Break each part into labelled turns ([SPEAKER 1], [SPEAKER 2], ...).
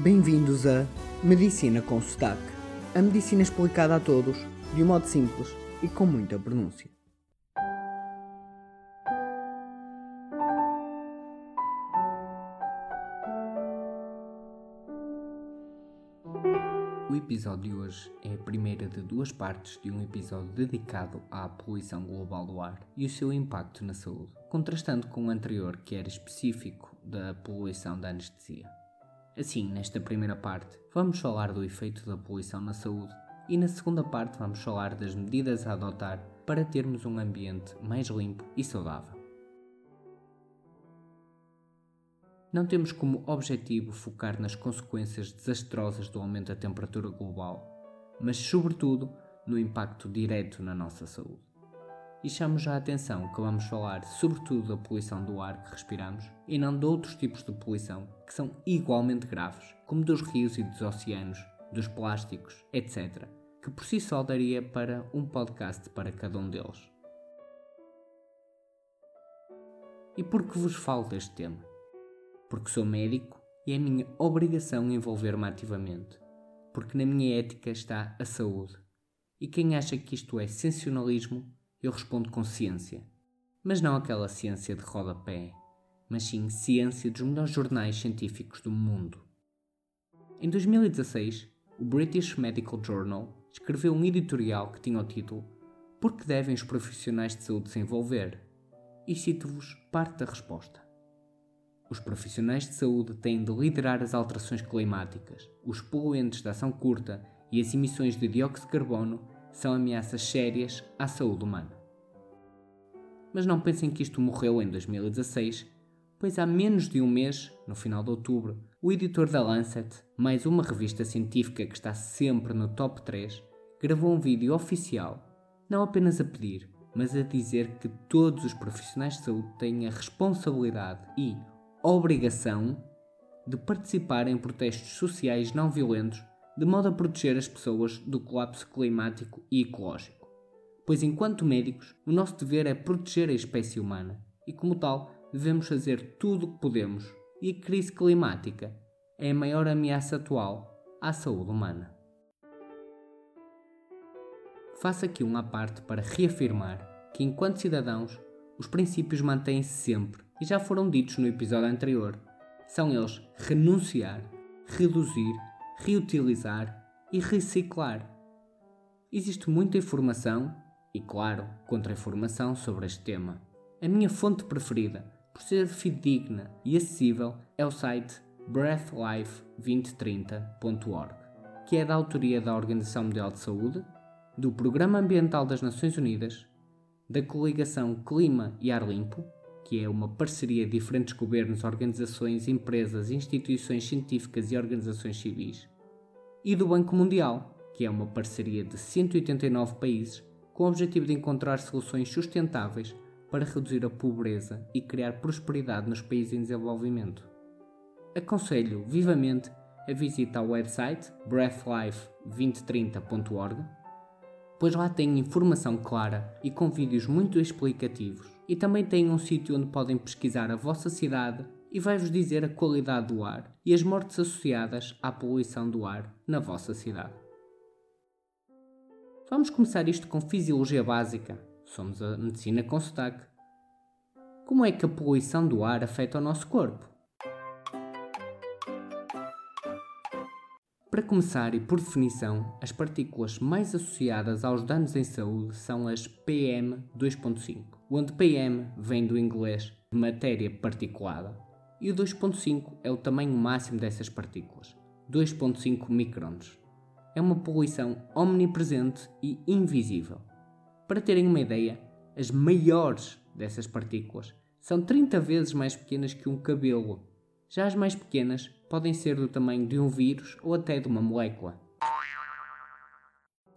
[SPEAKER 1] Bem-vindos a Medicina com Sotaque. A medicina explicada a todos, de um modo simples e com muita pronúncia. O episódio de hoje é a primeira de duas partes de um episódio dedicado à poluição global do ar e o seu impacto na saúde, contrastando com o anterior que era específico da poluição da anestesia. Assim, nesta primeira parte, vamos falar do efeito da poluição na saúde e na segunda parte vamos falar das medidas a adotar para termos um ambiente mais limpo e saudável. Não temos como objetivo focar nas consequências desastrosas do aumento da temperatura global, mas, sobretudo, no impacto direto na nossa saúde. E chamo já a atenção que vamos falar sobretudo da poluição do ar que respiramos e não de outros tipos de poluição que são igualmente graves, como dos rios e dos oceanos, dos plásticos, etc., que por si só daria para um podcast para cada um deles. E por que vos falo deste tema? porque sou médico e é minha obrigação envolver-me ativamente, porque na minha ética está a saúde. E quem acha que isto é sensacionalismo, eu respondo com ciência. Mas não aquela ciência de rodapé, mas sim ciência dos melhores jornais científicos do mundo. Em 2016, o British Medical Journal escreveu um editorial que tinha o título Por que devem os profissionais de saúde se envolver? E cito-vos parte da resposta. Os profissionais de saúde têm de liderar as alterações climáticas. Os poluentes de ação curta e as emissões de dióxido de carbono são ameaças sérias à saúde humana. Mas não pensem que isto morreu em 2016, pois há menos de um mês, no final de outubro, o editor da Lancet, mais uma revista científica que está sempre no top 3, gravou um vídeo oficial, não apenas a pedir, mas a dizer que todos os profissionais de saúde têm a responsabilidade e, obrigação de participar em protestos sociais não violentos de modo a proteger as pessoas do colapso climático e ecológico. Pois, enquanto médicos, o nosso dever é proteger a espécie humana e, como tal, devemos fazer tudo o que podemos. E a crise climática é a maior ameaça atual à saúde humana. Faço aqui uma parte para reafirmar que, enquanto cidadãos, os princípios mantêm-se sempre e já foram ditos no episódio anterior. São eles renunciar, reduzir, reutilizar e reciclar. Existe muita informação e, claro, contra-informação sobre este tema. A minha fonte preferida, por ser fidedigna e acessível, é o site breathlife2030.org, que é da autoria da Organização Mundial de Saúde, do Programa Ambiental das Nações Unidas, da Coligação Clima e Ar Limpo que é uma parceria de diferentes governos, organizações, empresas, instituições científicas e organizações civis, e do Banco Mundial, que é uma parceria de 189 países com o objetivo de encontrar soluções sustentáveis para reduzir a pobreza e criar prosperidade nos países em desenvolvimento. Aconselho vivamente a visitar o website breathlife2030.org, pois lá tem informação clara e com vídeos muito explicativos e também têm um sítio onde podem pesquisar a vossa cidade e vai-vos dizer a qualidade do ar e as mortes associadas à poluição do ar na vossa cidade. Vamos começar isto com fisiologia básica. Somos a medicina com sotaque. Como é que a poluição do ar afeta o nosso corpo? Para começar, e por definição, as partículas mais associadas aos danos em saúde são as PM2.5, onde PM vem do inglês matéria particulada, e o 2.5 é o tamanho máximo dessas partículas, 2.5 microns. É uma poluição omnipresente e invisível. Para terem uma ideia, as maiores dessas partículas são 30 vezes mais pequenas que um cabelo. Já as mais pequenas podem ser do tamanho de um vírus ou até de uma molécula.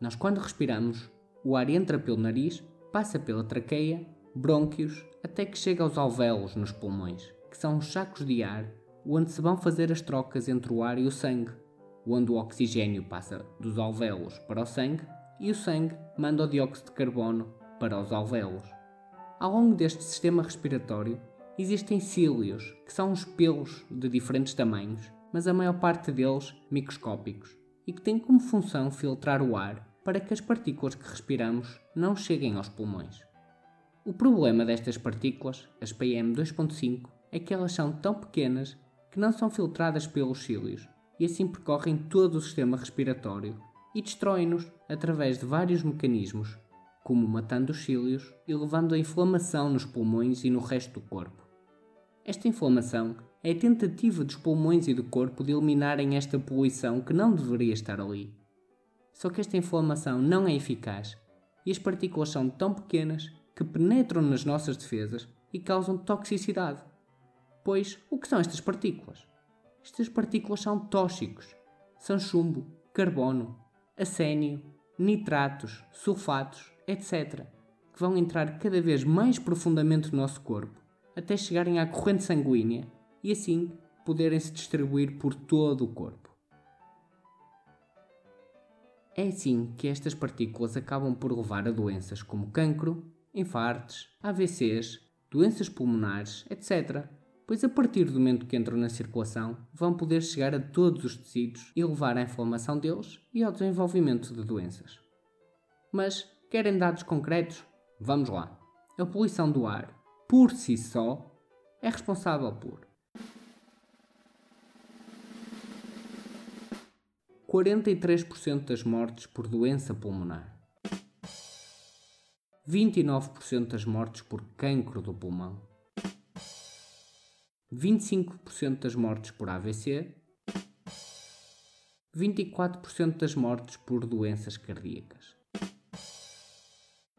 [SPEAKER 1] Nós, quando respiramos, o ar entra pelo nariz, passa pela traqueia, brônquios, até que chega aos alvéolos nos pulmões, que são os sacos de ar onde se vão fazer as trocas entre o ar e o sangue, onde o oxigênio passa dos alvéolos para o sangue e o sangue manda o dióxido de carbono para os alvéolos. Ao longo deste sistema respiratório existem cílios, que são os pelos de diferentes tamanhos, mas a maior parte deles microscópicos, e que têm como função filtrar o ar para que as partículas que respiramos não cheguem aos pulmões. O problema destas partículas, as PM2.5, é que elas são tão pequenas que não são filtradas pelos cílios e assim percorrem todo o sistema respiratório e destroem-nos através de vários mecanismos, como matando os cílios e levando a inflamação nos pulmões e no resto do corpo. Esta inflamação é a tentativa dos pulmões e do corpo de eliminarem esta poluição que não deveria estar ali. Só que esta inflamação não é eficaz e as partículas são tão pequenas que penetram nas nossas defesas e causam toxicidade. Pois, o que são estas partículas? Estas partículas são tóxicos. São chumbo, carbono, acénio, nitratos, sulfatos, etc., que vão entrar cada vez mais profundamente no nosso corpo, até chegarem à corrente sanguínea e assim poderem se distribuir por todo o corpo. É assim que estas partículas acabam por levar a doenças como cancro, infartos, AVCs, doenças pulmonares, etc. Pois a partir do momento que entram na circulação, vão poder chegar a todos os tecidos e levar à inflamação deles e ao desenvolvimento de doenças. Mas querem dados concretos? Vamos lá. A poluição do ar, por si só, é responsável por 43% das mortes por doença pulmonar. 29% das mortes por cancro do pulmão, 25% das mortes por AVC, 24% das mortes por doenças cardíacas.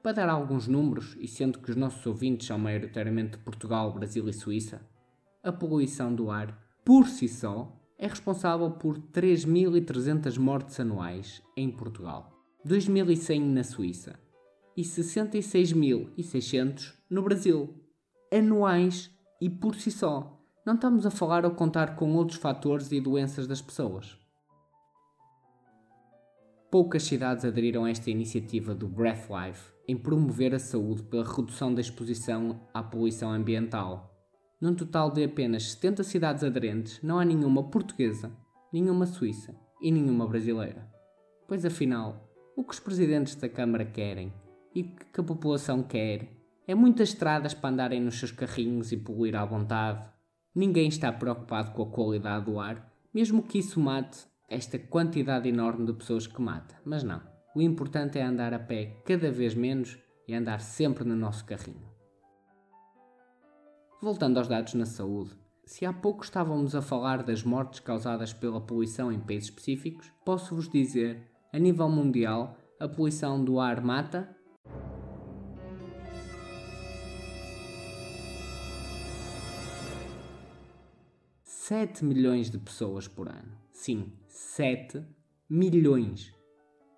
[SPEAKER 1] Para dar alguns números, e sendo que os nossos ouvintes são maioritariamente de Portugal, Brasil e Suíça, a poluição do ar, por si só, é responsável por 3.300 mortes anuais em Portugal, 2.100 na Suíça e 66.600 no Brasil. Anuais e por si só. Não estamos a falar ou contar com outros fatores e doenças das pessoas. Poucas cidades aderiram a esta iniciativa do Breath Life em promover a saúde pela redução da exposição à poluição ambiental. Num total de apenas 70 cidades aderentes, não há nenhuma portuguesa, nenhuma suíça e nenhuma brasileira. Pois afinal, o que os presidentes da Câmara querem e que a população quer. É muitas estradas para andarem nos seus carrinhos e poluir à vontade. Ninguém está preocupado com a qualidade do ar, mesmo que isso mate esta quantidade enorme de pessoas que mata. Mas não. O importante é andar a pé cada vez menos e andar sempre no nosso carrinho. Voltando aos dados na saúde, se há pouco estávamos a falar das mortes causadas pela poluição em países específicos, posso-vos dizer, a nível mundial, a poluição do ar mata 7 milhões de pessoas por ano. Sim, 7 milhões.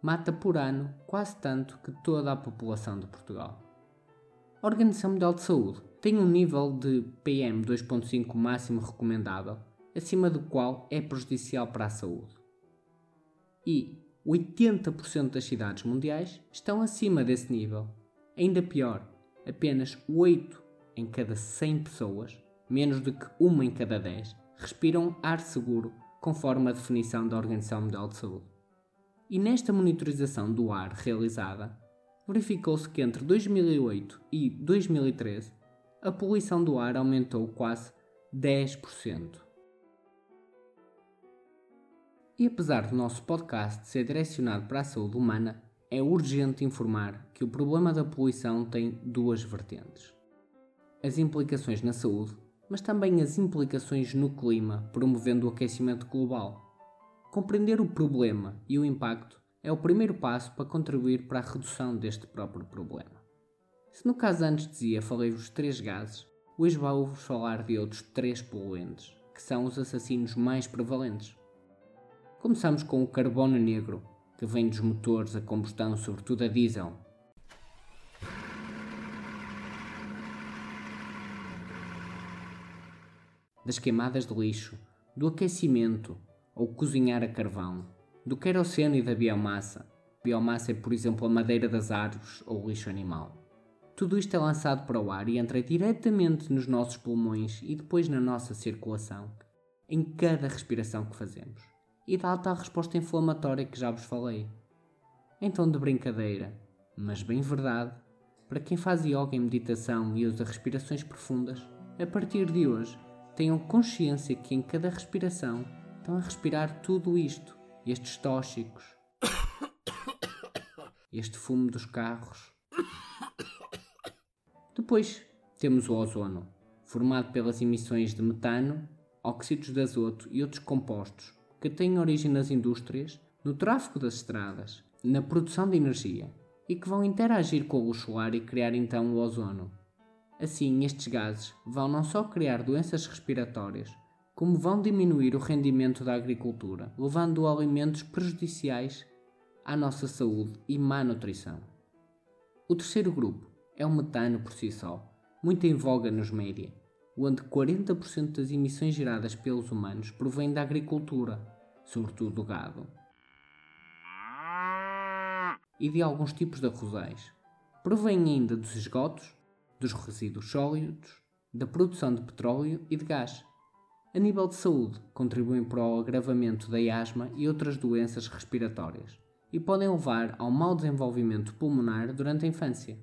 [SPEAKER 1] Mata por ano quase tanto que toda a população de Portugal. A Organização Mundial de Saúde tem um nível de PM 2.5 máximo recomendável, acima do qual é prejudicial para a saúde. E 80% das cidades mundiais estão acima desse nível. Ainda pior, apenas 8 em cada 100 pessoas, menos do que uma em cada 10, respiram ar seguro, conforme a definição da Organização Mundial de Saúde. E nesta monitorização do ar realizada, verificou-se que entre 2008 e 2013 a poluição do ar aumentou quase 10%. E apesar do nosso podcast ser direcionado para a saúde humana, é urgente informar que o problema da poluição tem duas vertentes: as implicações na saúde mas também as implicações no clima, promovendo o aquecimento global. Compreender o problema e o impacto é o primeiro passo para contribuir para a redução deste próprio problema. Se no caso antes dizia falei-vos três gases, hoje vou-vos falar de outros três poluentes, que são os assassinos mais prevalentes. Começamos com o carbono negro, que vem dos motores a combustão, sobretudo a diesel, das queimadas de lixo, do aquecimento ou cozinhar a carvão, do querosene e da biomassa. Biomassa é, por exemplo, a madeira das árvores ou o lixo animal. Tudo isto é lançado para o ar e entra diretamente nos nossos pulmões e depois na nossa circulação, em cada respiração que fazemos, e dá a tal resposta inflamatória que já vos falei. Então, de brincadeira, mas bem verdade, para quem faz yoga em meditação e usa respirações profundas, a partir de hoje tenham consciência que em cada respiração estão a respirar tudo isto, estes tóxicos, este fumo dos carros depois temos o ozono, formado pelas emissões de metano, óxidos de azoto e outros compostos que têm origem nas indústrias, no tráfego das estradas, na produção de energia e que vão interagir com a luz solar e criar então o ozono. Assim, estes gases vão não só criar doenças respiratórias, como vão diminuir o rendimento da agricultura, levando alimentos prejudiciais à nossa saúde e má nutrição. O terceiro grupo é o metano por si só, muito em voga nos média, onde 40% das emissões geradas pelos humanos provém da agricultura, sobretudo do gado, e de alguns tipos de arrozais. Provém ainda dos esgotos, dos resíduos sólidos, da produção de petróleo e de gás. A nível de saúde, contribuem para o agravamento da asma e outras doenças respiratórias e podem levar ao mau desenvolvimento pulmonar durante a infância.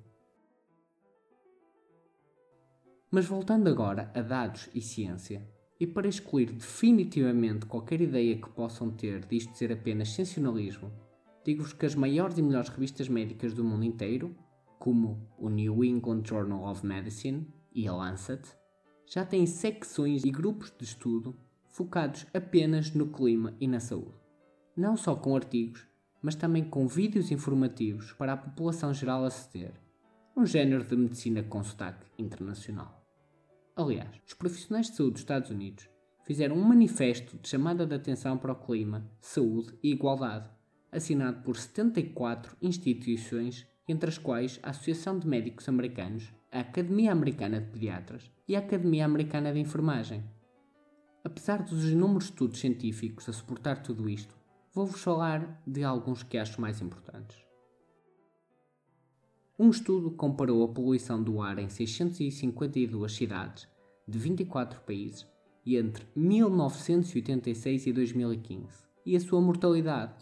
[SPEAKER 1] Mas voltando agora a dados e ciência, e para excluir definitivamente qualquer ideia que possam ter disto ser apenas sensacionalismo, digo-vos que as maiores e melhores revistas médicas do mundo inteiro, como o New England Journal of Medicine e a Lancet, já têm secções e grupos de estudo focados apenas no clima e na saúde. Não só com artigos, mas também com vídeos informativos para a população geral aceder. Um género de medicina com sotaque internacional. Aliás, os profissionais de saúde dos Estados Unidos fizeram um manifesto de chamada de atenção para o clima, saúde e igualdade, assinado por 74 instituições, entre as quais a Associação de Médicos Americanos, a Academia Americana de Pediatras e a Academia Americana de Enfermagem. Apesar dos inúmeros estudos científicos a suportar tudo isto, vou-vos falar de alguns que acho mais importantes. Um estudo comparou a poluição do ar em 652 cidades de 24 países entre 1986 e 2015 e a sua mortalidade.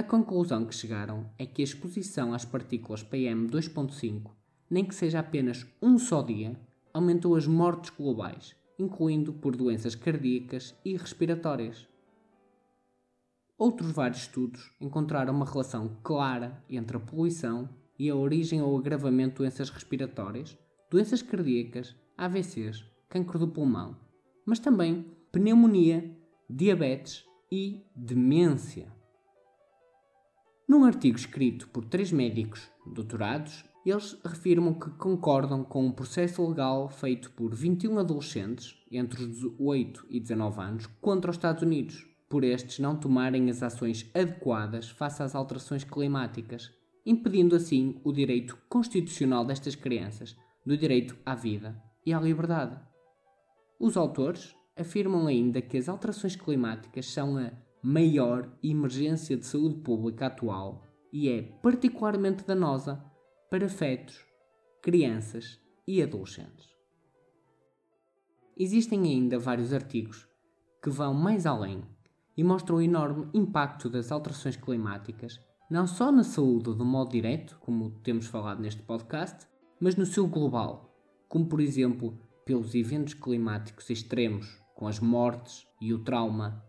[SPEAKER 1] A conclusão que chegaram é que a exposição às partículas PM2.5, nem que seja apenas um só dia, aumentou as mortes globais, incluindo por doenças cardíacas e respiratórias. Outros vários estudos encontraram uma relação clara entre a poluição e a origem ou agravamento de doenças respiratórias, doenças cardíacas, AVCs, cancro do pulmão, mas também pneumonia, diabetes e demência. Num artigo escrito por três médicos doutorados, eles afirmam que concordam com um processo legal feito por 21 adolescentes entre os 8 e 19 anos contra os Estados Unidos, por estes não tomarem as ações adequadas face às alterações climáticas impedindo assim o direito constitucional destas crianças do direito à vida e à liberdade. Os autores afirmam ainda que as alterações climáticas são a maior emergência de saúde pública atual e é particularmente danosa para fetos, crianças e adolescentes. Existem ainda vários artigos que vão mais além e mostram o enorme impacto das alterações climáticas não só na saúde de modo direto, como temos falado neste podcast, mas no seu global, como por exemplo pelos eventos climáticos extremos, com as mortes e o trauma,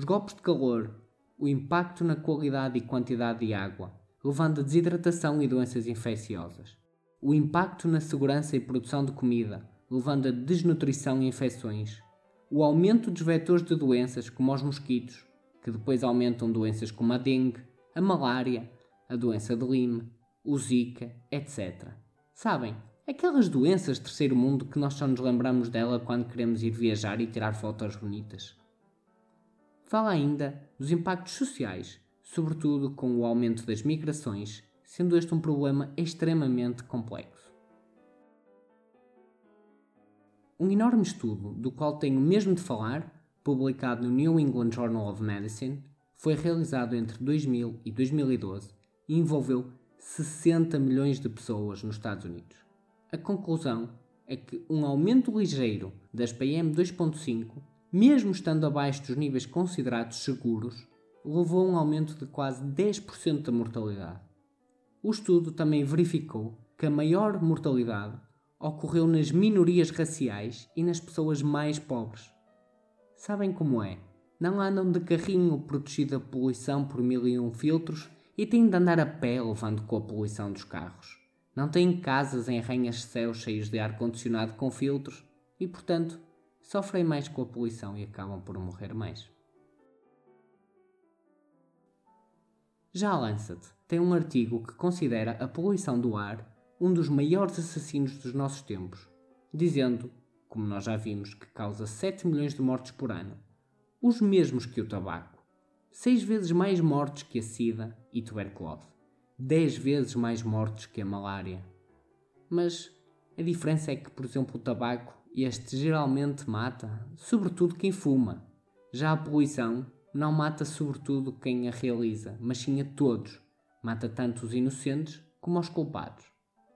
[SPEAKER 1] os golpes de calor, o impacto na qualidade e quantidade de água, levando a desidratação e doenças infecciosas, o impacto na segurança e produção de comida, levando a desnutrição e infecções, o aumento dos vetores de doenças, como os mosquitos, que depois aumentam doenças como a dengue, a malária, a doença de Lyme, o Zika, etc. Sabem, aquelas doenças de terceiro mundo que nós só nos lembramos dela quando queremos ir viajar e tirar fotos bonitas. Fala ainda dos impactos sociais, sobretudo com o aumento das migrações, sendo este um problema extremamente complexo. Um enorme estudo, do qual tenho mesmo de falar, publicado no New England Journal of Medicine, foi realizado entre 2000 e 2012 e envolveu 60 milhões de pessoas nos Estados Unidos. A conclusão é que um aumento ligeiro das PM 2.5, mesmo estando abaixo dos níveis considerados seguros, levou a um aumento de quase 10% da mortalidade. O estudo também verificou que a maior mortalidade ocorreu nas minorias raciais e nas pessoas mais pobres. Sabem como é? Não andam de carrinho protegido da poluição por mil e um filtros e têm de andar a pé levando com a poluição dos carros. Não têm casas em arranhas-céus cheios de ar-condicionado com filtros e, portanto, sofrem mais com a poluição e acabam por morrer mais. Já a Lancet tem um artigo que considera a poluição do ar um dos maiores assassinos dos nossos tempos, dizendo, como nós já vimos, que causa 7 milhões de mortes por ano, os mesmos que o tabaco, 6 vezes mais mortes que a sida e tuberculose, 10 vezes mais mortes que a malária. Mas a diferença é que, por exemplo, o tabaco, este geralmente mata, sobretudo quem fuma. Já a poluição não mata sobretudo quem a realiza, mas sim a todos. Mata tanto os inocentes como os culpados.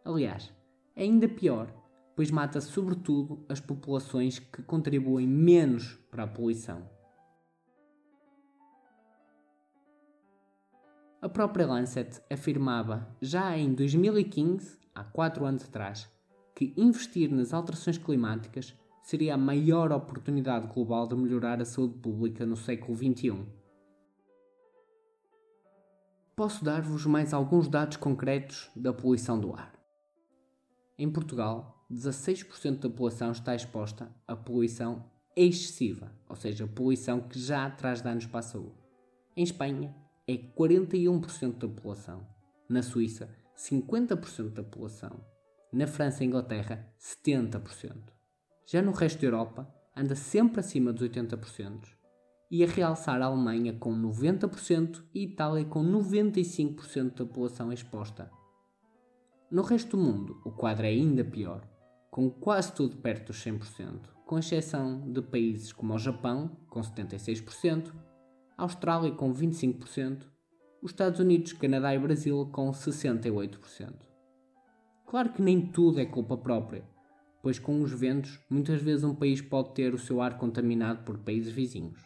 [SPEAKER 1] Aliás, é ainda pior, pois mata sobretudo as populações que contribuem menos para a poluição. A própria Lancet afirmava já em 2015, há 4 anos atrás, que investir nas alterações climáticas seria a maior oportunidade global de melhorar a saúde pública no século XXI. Posso dar-vos mais alguns dados concretos da poluição do ar. Em Portugal, 16% da população está exposta a poluição excessiva, ou seja, poluição que já traz danos para a saúde. Em Espanha, é 41% da população. Na Suíça, 50% da população. Na França e Inglaterra, 70%. Já no resto da Europa, anda sempre acima dos 80%. E a realçar a Alemanha com 90% e Itália com 95% da população exposta no resto do mundo, o quadro é ainda pior, com quase tudo perto dos 100%, com exceção de países como o Japão, com 76%, a Austrália com 25%, os Estados Unidos, Canadá e Brasil com 68%. Claro que nem tudo é culpa própria, pois com os ventos, muitas vezes um país pode ter o seu ar contaminado por países vizinhos.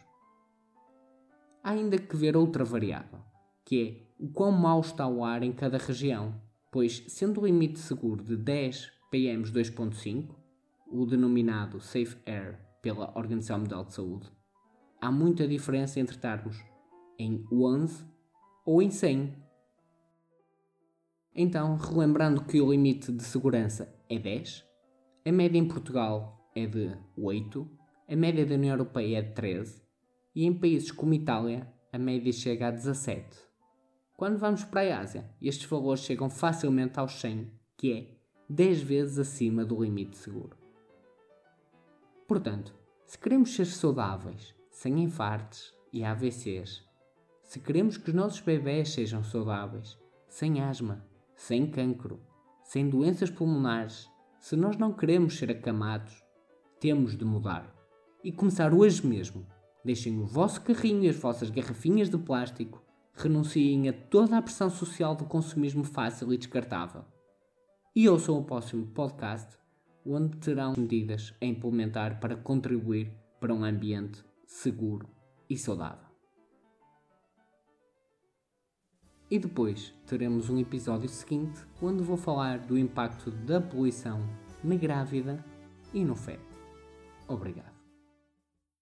[SPEAKER 1] Há ainda que ver outra variável, que é o quão mau está o ar em cada região pois, sendo o limite seguro de 10 PMs 2.5, o denominado Safe Air pela Organização Mundial de Saúde, há muita diferença entre estarmos em 11 ou em 100. Então, relembrando que o limite de segurança é 10, a média em Portugal é de 8, a média da União Europeia é de 13 e em países como Itália a média chega a 17. Quando vamos para a Ásia, estes valores chegam facilmente aos 100, que é 10 vezes acima do limite seguro. Portanto, se queremos ser saudáveis, sem infartos e AVCs, se queremos que os nossos bebés sejam saudáveis, sem asma, sem cancro, sem doenças pulmonares, se nós não queremos ser acamados, temos de mudar. E começar hoje mesmo. Deixem o vosso carrinho e as vossas garrafinhas de plástico renunciem a toda a pressão social do consumismo fácil e descartável. E ouçam o próximo podcast, onde terão medidas a implementar para contribuir para um ambiente seguro e saudável. E depois teremos um episódio seguinte onde vou falar do impacto da poluição na grávida e no feto. Obrigado.